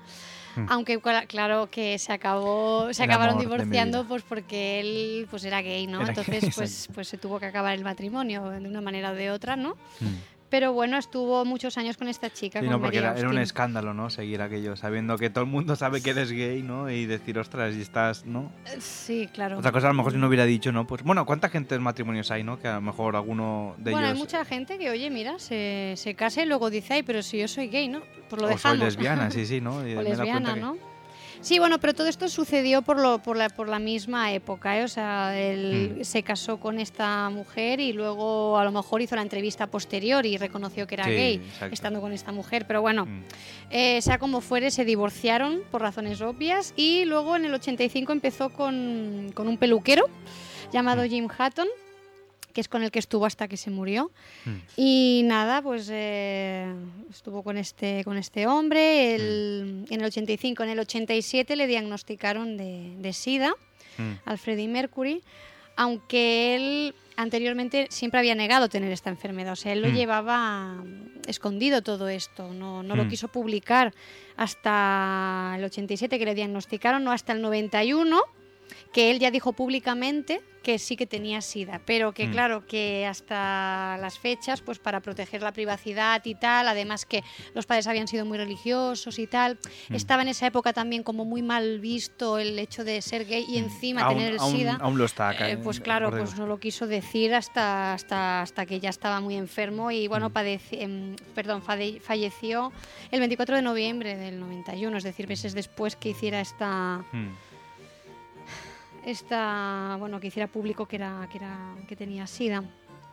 Mm. Aunque cla- claro que se acabó, se El acabaron divorciando pues porque él pues era gay, ¿no? Era Entonces gay, pues pues se tuvo que acabar el matrimonio de una manera o de otra, ¿no? Mm. Pero bueno, estuvo muchos años con esta chica, Sí, con no, porque era, era un escándalo, ¿no? Seguir aquello, sabiendo que todo el mundo sabe que eres gay, ¿no? Y decir, ostras, y estás, ¿no? Sí, claro. Otra cosa, a lo mejor si no hubiera dicho, ¿no? Pues bueno, ¿cuánta gente en matrimonios hay, no? Que a lo mejor alguno de bueno, hay ellos mucha gente que, oye, mira, se, se casa y luego dice, ay, pero si yo soy gay, ¿no? Pues lo o soy dejamos. lesbiana, sí, sí, ¿no? Y o lesbiana, que- ¿no? Sí, bueno, pero todo esto sucedió por, lo, por, la, por la misma época, ¿eh? O sea, él Mm. se casó con esta mujer y luego a lo mejor hizo la entrevista posterior y reconoció que era Sí, gay exacto. estando con esta mujer, pero bueno, Mm. eh, sea como fuere, se divorciaron por razones obvias y luego en el 85 empezó con, con un peluquero llamado Mm. Jim Hatton, que es con el que estuvo hasta que se murió. Mm. Y nada, pues eh, estuvo con este, con este hombre el- en el 85. En el 87 le diagnosticaron de, de SIDA Mm. al Freddie Mercury, aunque él anteriormente siempre había negado tener esta enfermedad. O sea, él lo Mm. llevaba escondido todo esto, no, no lo quiso publicar hasta el 87 que le diagnosticaron, no hasta el 91 que él ya dijo públicamente que sí que tenía sida, pero que Mm. claro que hasta las fechas, pues para proteger la privacidad y tal, además que los padres habían sido muy religiosos y tal, Mm. estaba en esa época también como muy mal visto el hecho de ser gay y encima Mm. Aún- tener el aún- sida. aún lo está acá, Eh, pues claro, pues no lo quiso decir hasta, hasta, hasta que ya estaba muy enfermo y Mm. bueno, padeci- em, perdón, falleció el 24 de noviembre del 91, es decir, meses después que hiciera esta Mm. Esta bueno que hiciera público que era que era que tenía sida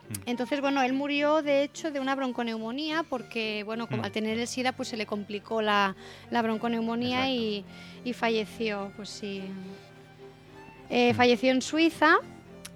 Mm. entonces bueno él murió de hecho de una bronconeumonía porque bueno como Mm. al tener el sida pues se le complicó la, la bronconeumonía y, y falleció pues sí Eh, Mm. falleció en Suiza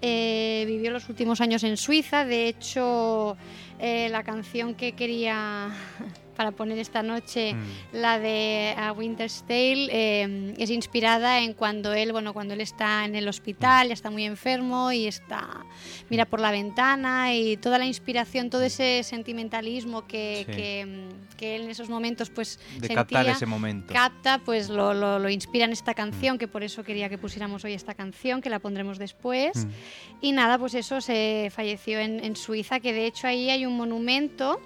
eh, vivió los últimos años en Suiza de hecho eh, la canción que quería para poner esta noche Mm. la de A Winter's Tale eh, es inspirada en cuando él, bueno, cuando él está en el hospital, ya está muy enfermo y está mira por la ventana y toda la inspiración, todo ese sentimentalismo que, Sí. que, mm, que él en esos momentos pues De sentía, captar ese momento. capta, pues lo, lo- lo inspira en esta canción, que por eso quería que pusiéramos hoy esta canción, que la pondremos después. Mm. Y nada, pues eso se falleció en, en Suiza, que de hecho ahí hay un monumento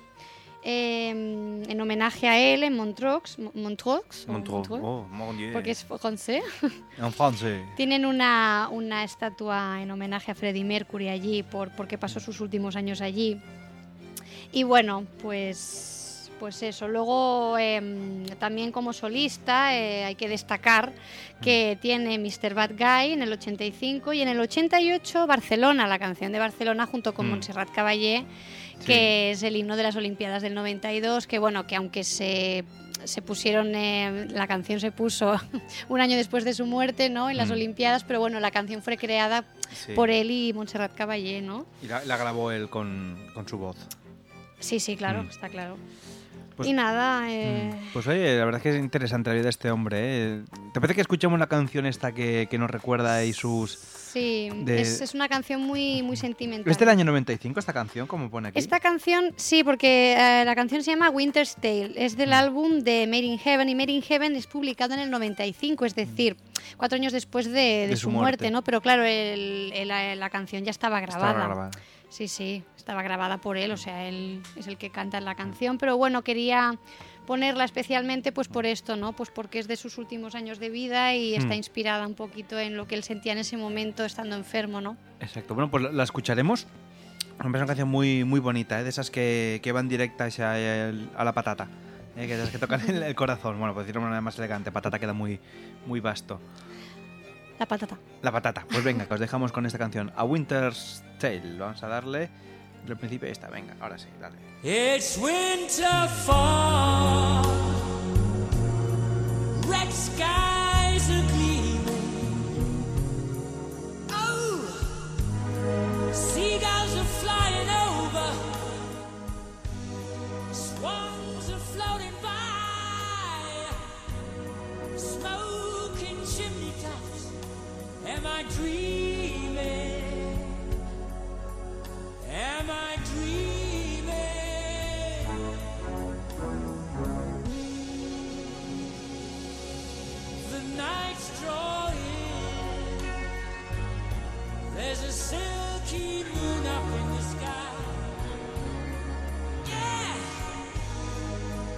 eh, en homenaje a él en Montreux, Mo- Montreux, o Montreux. Montreux, Oh, mon Dieu. porque es francés. En francés. Tienen una, una estatua en homenaje a Freddie Mercury allí, por, porque pasó sus últimos años allí. Y bueno, pues, pues eso. Luego, em, también como solista, eh, hay que destacar que tiene Mr. Bad Guy en el 85 y en el 88 Barcelona, la canción de Barcelona junto con Mm. Montserrat Caballé, que es el himno de las Olimpiadas del 92, que bueno, que aunque se se pusieron, eh, la canción se puso un año después de su muerte, ¿no? En las Mm. Olimpiadas, pero bueno, la canción fue creada Sí. por él y Montserrat Caballé, ¿no? Y la, la grabó él con, con su voz. Sí, sí, claro, Mm. está claro. Pues- y nada, eh, Pues oye, la verdad es que es interesante la vida de este hombre. ¿eh? ¿Te parece que escuchemos la canción esta que, que nos recuerda y sus Sí, De- es, es una canción muy, muy sentimental. ¿Es del año 95 esta canción, como pone aquí? Esta canción, sí, porque eh, la canción se llama Winter's Tale, es Mm. del álbum de Made in Heaven y Made in Heaven es publicado en el 95, es decir, cuatro años después de, de De su, su muerte. muerte. ¿no? Pero claro, el- el- la, la canción ya estaba grabada. Estaba grabada. Sí, sí, estaba grabada por él, o sea, él es el que canta la canción, pero bueno, quería ponerla especialmente pues por esto, ¿no? Pues porque es de sus últimos años de vida y está Mm. inspirada un poquito en lo que él sentía en ese momento estando enfermo, ¿no? Exacto. Bueno, pues la- escucharemos. Parece una canción muy, muy bonita, ¿eh? de esas que, que van directas a, a la patata. ¿eh? Que, que tocan el, el corazón. Bueno, por decirlo de una manera más elegante, patata queda muy, muy vasto. La patata. La patata. Pues venga, que os dejamos con esta canción. A Winter's Tale. Vamos a darle del principio esta. Venga, ahora sí, dale. It's winter fall. Red Am I dreaming? Am I dreaming? The night's drawing. There's a silky moon up in the sky. Yeah,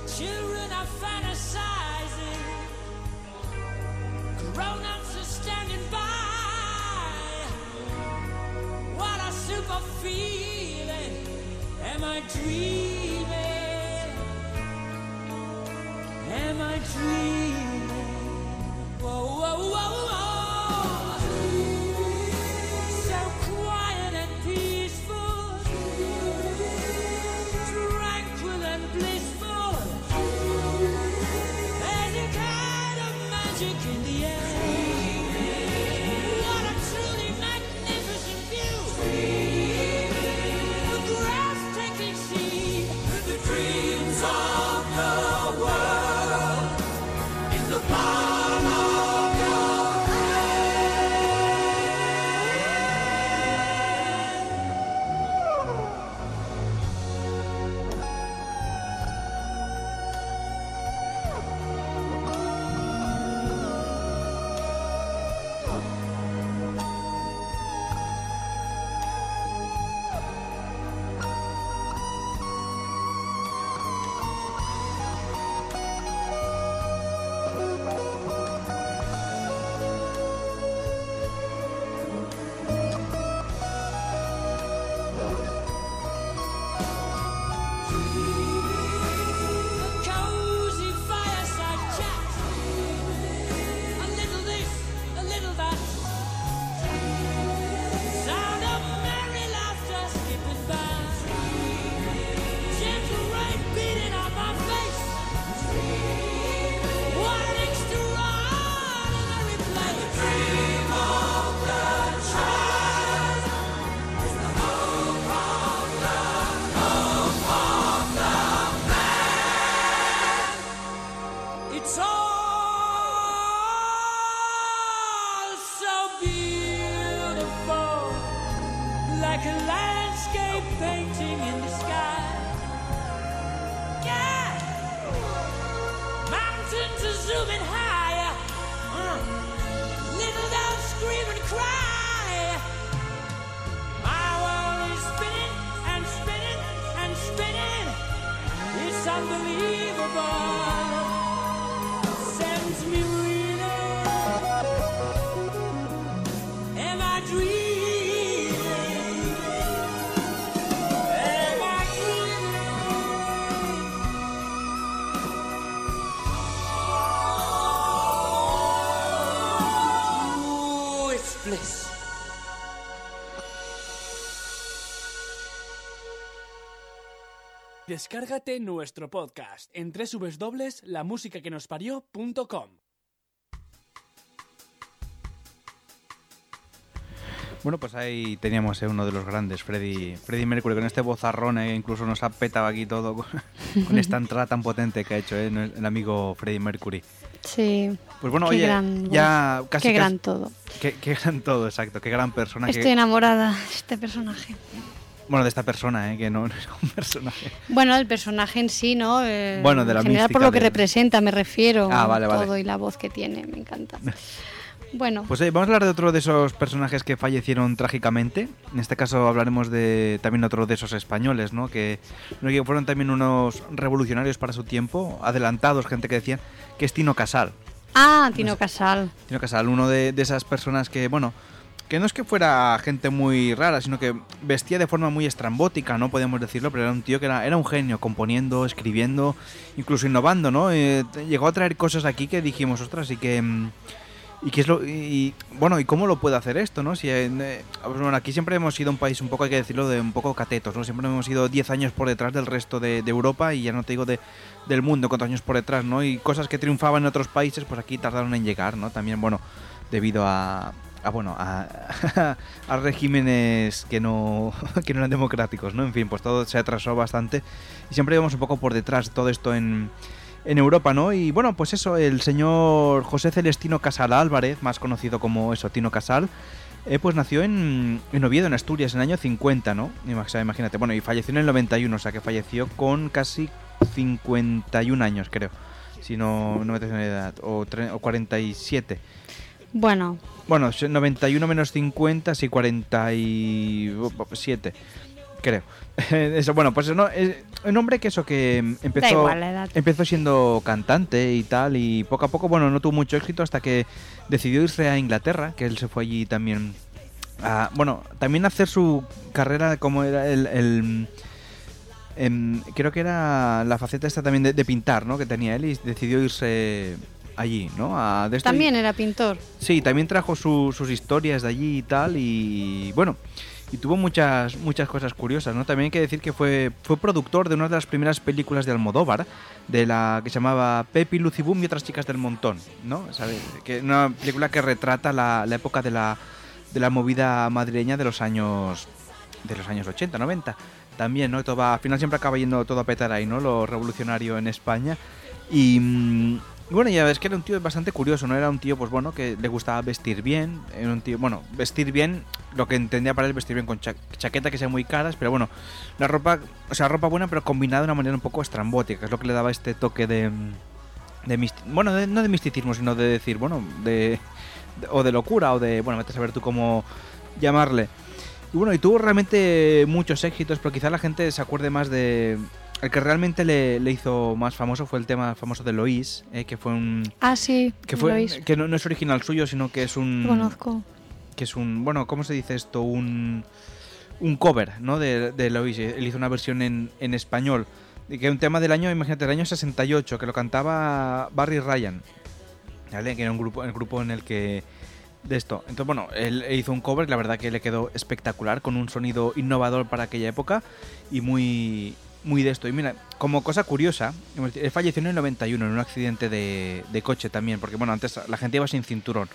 children are fantasizing. Grown-ups are standing by. A feeling. Am I dreaming? Am I dreaming? Whoa, whoa, whoa, whoa. So quiet and peaceful. Tranquil and blissful. There's a kind of magic in the air. Unbelievable. Descárgate nuestro podcast en www.lamusicaquenosparió.com. Bueno, pues ahí teníamos eh, uno de los grandes, Freddie, Freddie Mercury, con este vozarrón, eh, incluso nos ha petado aquí todo con, con esta entrada tan potente que ha hecho eh, el amigo Freddie Mercury. Sí. Pues bueno, Qué oye, gran ya casi... Qué gran casi- todo. Qué, qué gran todo, exacto. Qué gran persona. que- Estoy enamorada de este personaje. Bueno, de esta persona, ¿eh? que no, no es un personaje. Bueno, el personaje en sí, ¿no? Eh, Bueno, de la En general por lo que de- representa, me refiero. Ah, vale, vale. Todo y la voz que tiene, me encanta. Bueno, Pues oye, vamos a hablar de otro de esos personajes que fallecieron trágicamente. En este caso hablaremos de también otro de esos españoles, ¿no? Que, fueron también unos revolucionarios para su tiempo, adelantados, gente que decían que es Tino Casal. ah, Tino Casal. Tino Casal, uno de, de esas personas que, bueno, que no es que fuera gente muy rara, sino que vestía de forma muy estrambótica, ¿no? Podemos decirlo, pero era un tío que era, un genio, componiendo, escribiendo, incluso innovando, ¿no? Eh, llegó a traer cosas aquí que dijimos, ostras, y que... mm, ¿Y qué es lo y, bueno y cómo lo puede hacer esto, no? Si eh, bueno, aquí siempre hemos sido un país un poco hay que decirlo de un poco catetos, ¿no? Siempre hemos ido 10 años por detrás del resto de, de Europa y ya no te digo de, del mundo cuántos años por detrás, ¿no? Y cosas que triunfaban en otros países, pues aquí tardaron en llegar, ¿no? También bueno debido a, a bueno a, a regímenes que no que no eran democráticos, ¿no? En fin, pues todo se atrasó bastante y siempre íbamos un poco por detrás de todo esto en en Europa, ¿no? Y bueno, pues eso, el señor José Celestino Casal Álvarez, más conocido como eso, Tino Casal, eh, pues nació en, en Oviedo, en Asturias, en el año 50, ¿no? Imagínate, bueno, y falleció en el 91, o sea que falleció con casi 51 años, creo, si no, no me tengo ni edad, o, tre- o 47. Bueno, Bueno, 91 menos 50, sí, 47, creo. eso, bueno, pues no, es un hombre que eso, que em, empezó, igual la edad. empezó siendo cantante y tal, y poco a poco, bueno, no tuvo mucho éxito hasta que decidió irse a Inglaterra, que él se fue allí también a, bueno, también a hacer su carrera como era el... el em, creo que era la faceta esta también de, de pintar, ¿no? Que tenía él y decidió irse allí, ¿no? A, de esto y- también era pintor. Sí, también trajo su- sus historias de allí y tal y bueno, y tuvo muchas muchas cosas curiosas, ¿no? También hay que decir que fue fue productor de una de las primeras películas de Almodóvar, de la que se llamaba Pepi, Lucibum y otras chicas del montón, ¿no? ¿Sabes? Que una película que retrata la, la época de la de la movida madrileña de los años de los años 80, 90. También, ¿no? Todo va- al final siempre acaba yendo todo a petar ahí, ¿no? Lo revolucionario en España. Y mm, bueno, ya ves que era un tío bastante curioso, ¿no? Era un tío, pues bueno, que le gustaba vestir bien. Era un tío, bueno, vestir bien, lo que entendía para él vestir bien con cha- chaqueta que sean muy caras, pero bueno, la ropa, o sea, ropa buena, pero combinada de una manera un poco estrambótica, que es lo que le daba este toque de. de bueno, de- no de misticismo, sino de decir, bueno, de, de- o de locura, o de, bueno, vete a saber tú cómo llamarle. Y bueno, y tuvo realmente muchos éxitos, pero quizá la gente se acuerde más de... El que realmente le, le hizo más famoso fue el tema famoso de Lois, eh, que fue un... Ah, sí, Que, fue, lo oís. que no, no es original suyo, sino que es un... Lo conozco. Que es un... Bueno, ¿cómo se dice esto? Un... Un cover, ¿no? De, de Lois. Él hizo una versión en, en español. Y que un tema del año, imagínate, del año 68, que lo cantaba Barry Ryan. ¿Vale? Que era un grupo, el grupo en el que de esto. Entonces, bueno, él hizo un cover, la verdad que le quedó espectacular, con un sonido innovador para aquella época y muy, muy de esto. Y mira, como cosa curiosa, él falleció en el 91 en un accidente de, de coche también, porque bueno, antes la gente iba sin cinturón.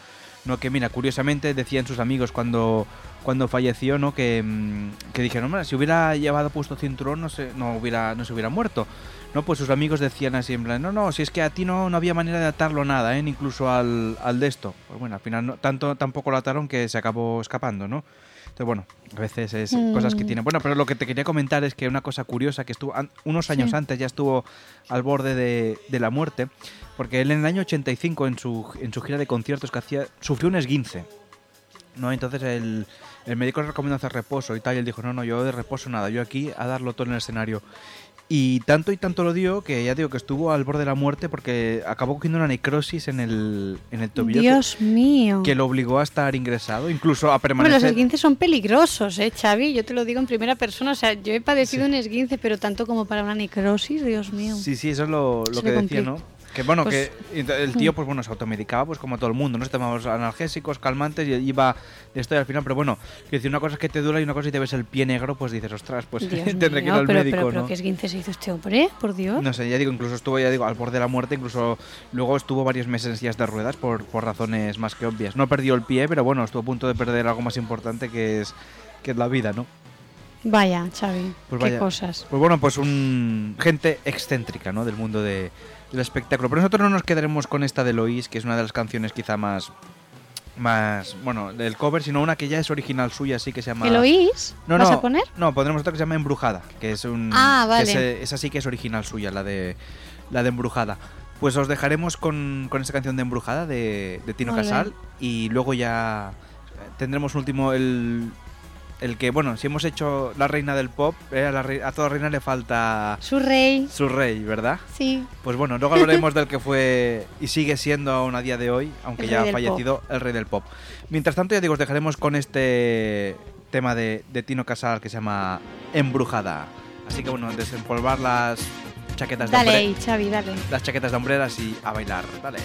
No, que mira, curiosamente decían sus amigos cuando, cuando falleció, ¿no? Que, mm, que dijeron, "Hombre, si hubiera llevado puesto cinturón no se, no hubiera, no se hubiera muerto. No, pues sus amigos decían así en plan, no, no, si es que a ti no, no había manera de atarlo nada, ¿eh? Incluso al, al de esto. Pues bueno, al final no, tanto tampoco lo ataron que se acabó escapando, ¿no? Entonces, bueno, a veces es Mm. cosas que tienen. Bueno, pero lo que te quería comentar es que una cosa curiosa que estuvo an- unos años Sí. antes ya estuvo al borde de, de la muerte, porque él en el año 85 en su, en su gira de conciertos que hacía sufrió un esguince. ¿no? Entonces el, el médico le recomendó hacer reposo y tal, y él dijo, no, no, yo de reposo nada, yo aquí a darlo todo en el escenario. Y tanto y tanto lo dio que ya digo que estuvo al borde de la muerte porque acabó cogiendo una necrosis en el, en el tobillo que- Dios mío. que, lo obligó a estar ingresado, incluso a Hombre, los permanecer... esguinces son peligrosos, ¿eh, Xavi? Yo te lo digo en primera persona. O sea, yo he padecido un esguince, pero tanto como para una necrosis, Dios mío. Sí, sí, eso es lo, lo que decía, complica. ¿no? Que bueno, Pues- que el tío, pues bueno, se automedicaba, pues como todo el mundo, ¿no? Se tomaba analgésicos, calmantes y iba de esto y al final, pero bueno, decir una cosa es que te duele y una cosa y te ves el pie negro, pues dices, ostras, pues Dios tendré que ir mío, al pero, médico, pero, pero ¿no? ¿qué esguince se hizo este hombre? Por Dios. No sé, ya digo, incluso estuvo, ya digo, al borde de la muerte, incluso luego estuvo varios meses en sillas de ruedas por, por razones más que obvias. No perdió el pie, pero bueno, estuvo a punto de perder algo más importante que es, que es la vida, ¿no? Vaya, Xavi, Pues qué cosas. Pues bueno, pues un gente excéntrica, ¿no? Del mundo de- del espectáculo. Pero nosotros no nos quedaremos con esta de Lois, que es una de las canciones quizá más más, bueno, del cover, sino una que ya es original suya, así que se llama ¿Eloís? No, ¿Vas no, a poner? No, pondremos otra que se llama Embrujada, que es un Ah, que vale. es, eh, esa sí que es original suya, la de la de Embrujada. Pues os dejaremos con, con esta canción de Embrujada de, de Tino Muy bien. Casal y luego ya tendremos un último el el que bueno, si hemos hecho la reina del pop, eh, a, la rei- a toda reina le falta Su rey. su rey, ¿verdad? Sí. Pues bueno, luego hablaremos del que fue y sigue siendo aún a día de hoy, aunque El ya ha fallecido, el rey del pop. Mientras tanto, ya digo, os dejaremos con este tema de, de Tino Casal que se llama Embrujada. Así que bueno, desempolvar las chaquetas de Dale hombre- ahí, Xavi, dale. las chaquetas de hombreras y a bailar. Dale.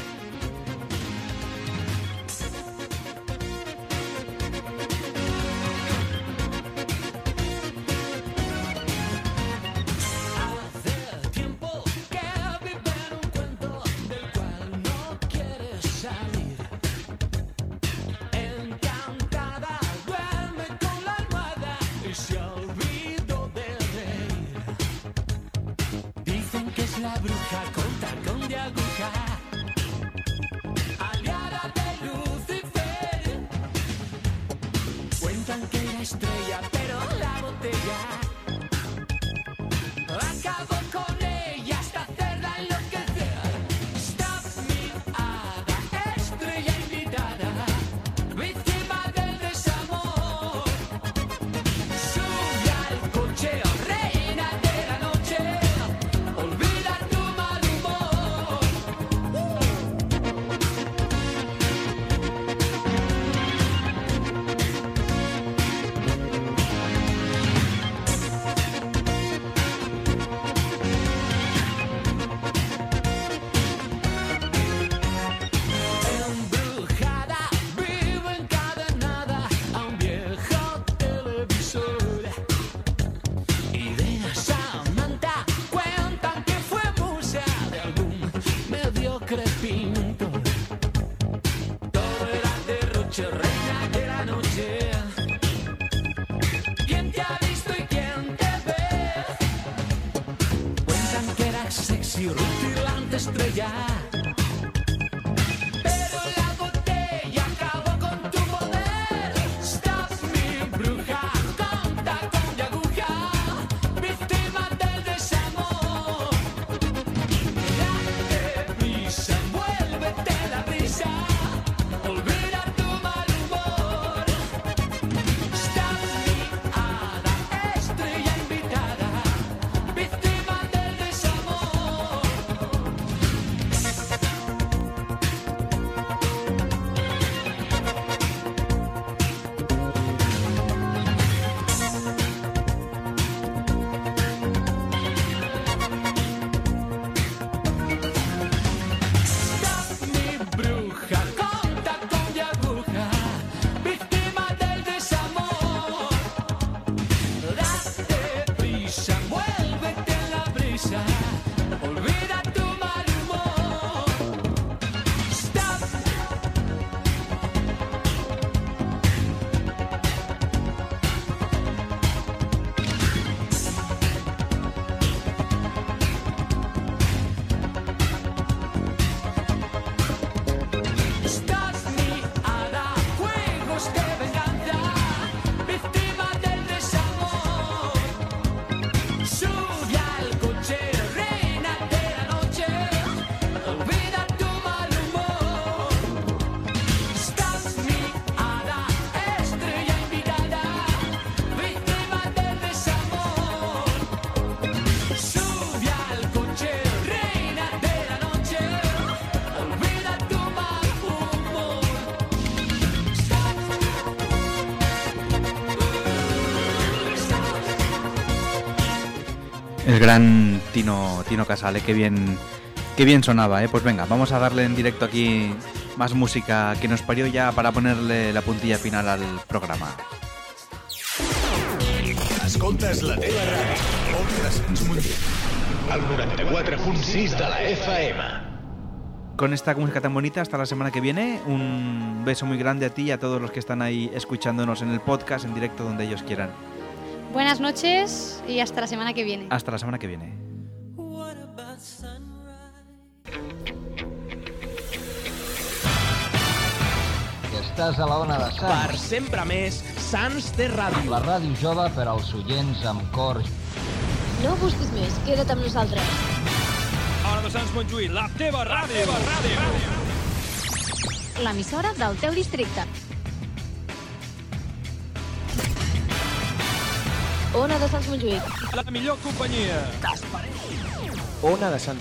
Gran Tino, Tino Casale, qué bien, qué bien sonaba, ¿eh? Pues venga, vamos a darle en directo aquí más música que nos parió ya para ponerle la puntilla final al programa. Escoltes la teva ràdio. Onda Sants Montjuïc. El 94.6 de la FM. Con esta música tan bonita, hasta la semana que viene. Un beso muy grande a ti y a todos los que están ahí escuchándonos en el podcast, en directo, donde ellos quieran. Buenas noches y hasta la semana que viene. Hasta la semana que viene. Estàs a la ona de Sants. Per sempre més, Sants té ràdio. La ràdio jove per als oients amb cor. No busquis més, queda't amb nosaltres. Ona de Sants Montjuïc, la teva ràdio. La teva ràdio. L'emissora del teu districte. Ona de Sants Montjuïc. La millor companyia. Ona de Sants